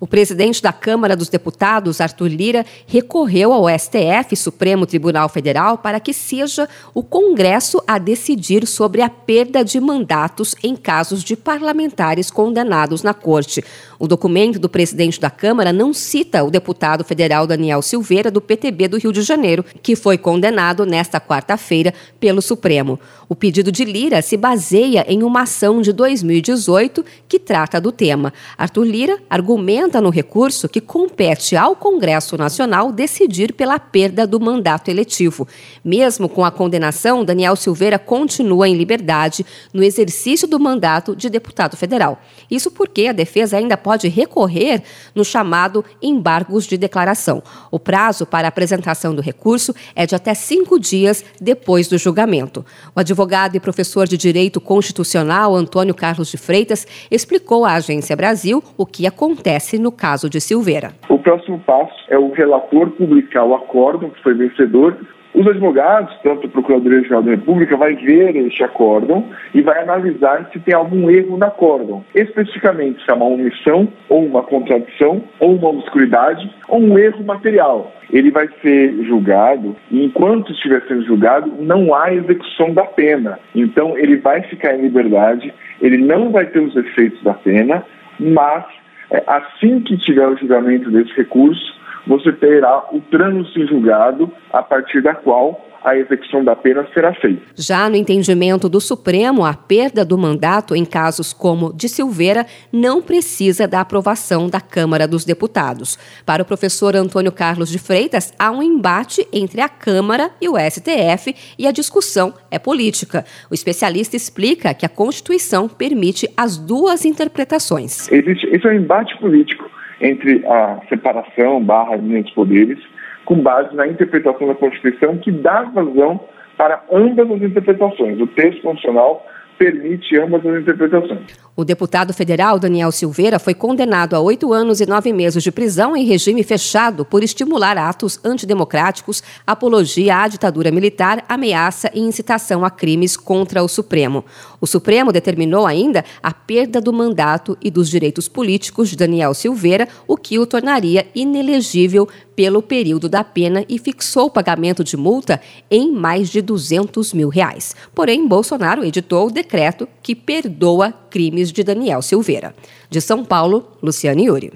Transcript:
O presidente da Câmara dos Deputados, Arthur Lira, recorreu ao STF, Supremo Tribunal Federal, para que seja o Congresso a decidir sobre a perda de mandatos em casos de parlamentares condenados na Corte. O documento do presidente da Câmara não cita o deputado federal Daniel Silveira, do PTB do Rio de Janeiro, que foi condenado nesta quarta-feira pelo Supremo. O pedido de Lira se baseia em uma ação de 2018 que trata do tema. Arthur Lira argumenta no recurso que compete ao Congresso Nacional decidir pela perda do mandato eletivo. Mesmo com a condenação, Daniel Silveira continua em liberdade no exercício do mandato de deputado federal. Isso porque a defesa ainda pode recorrer no chamado embargos de declaração. O prazo para apresentação do recurso é de até cinco dias depois do julgamento. O advogado e professor de Direito Constitucional Antônio Carlos de Freitas explicou à Agência Brasil o que acontece no caso de Silveira. O próximo passo é o relator publicar o acórdão que foi vencedor os advogados, tanto a Procuradoria-Geral da República, vai ver este acórdão e vai analisar se tem algum erro no acórdão. Especificamente, se é uma omissão, ou uma contradição, ou uma obscuridade, ou um erro material. Ele vai ser julgado e, enquanto estiver sendo julgado, não há execução da pena. Então, ele vai ficar em liberdade, ele não vai ter os efeitos da pena, mas assim que tiver o julgamento desse recurso, você terá o trânsito em julgado a partir da qual a execução da pena será feita. Já no entendimento do Supremo, a perda do mandato em casos como de Silveira não precisa da aprovação da Câmara dos Deputados. Para o professor Antônio Carlos de Freitas, há um embate entre a Câmara e o STF e a discussão é política. O especialista explica que a Constituição permite as duas interpretações. Existe, esse é um embate político entre a separação barra linha dos poderes, com base na interpretação da Constituição que dá vazão para ambas as interpretações. O texto constitucional permite ambas as interpretações. O deputado federal Daniel Silveira foi condenado a oito anos e nove meses de prisão em regime fechado por estimular atos antidemocráticos, apologia à ditadura militar, ameaça e incitação a crimes contra o Supremo. O Supremo determinou ainda a perda do mandato e dos direitos políticos de Daniel Silveira, o que o tornaria inelegível pelo período da pena e fixou o pagamento de multa em mais de 200 mil reais. Porém, Bolsonaro editou o decreto que perdoa crimes de Daniel Silveira. De São Paulo, Luciane Yuri.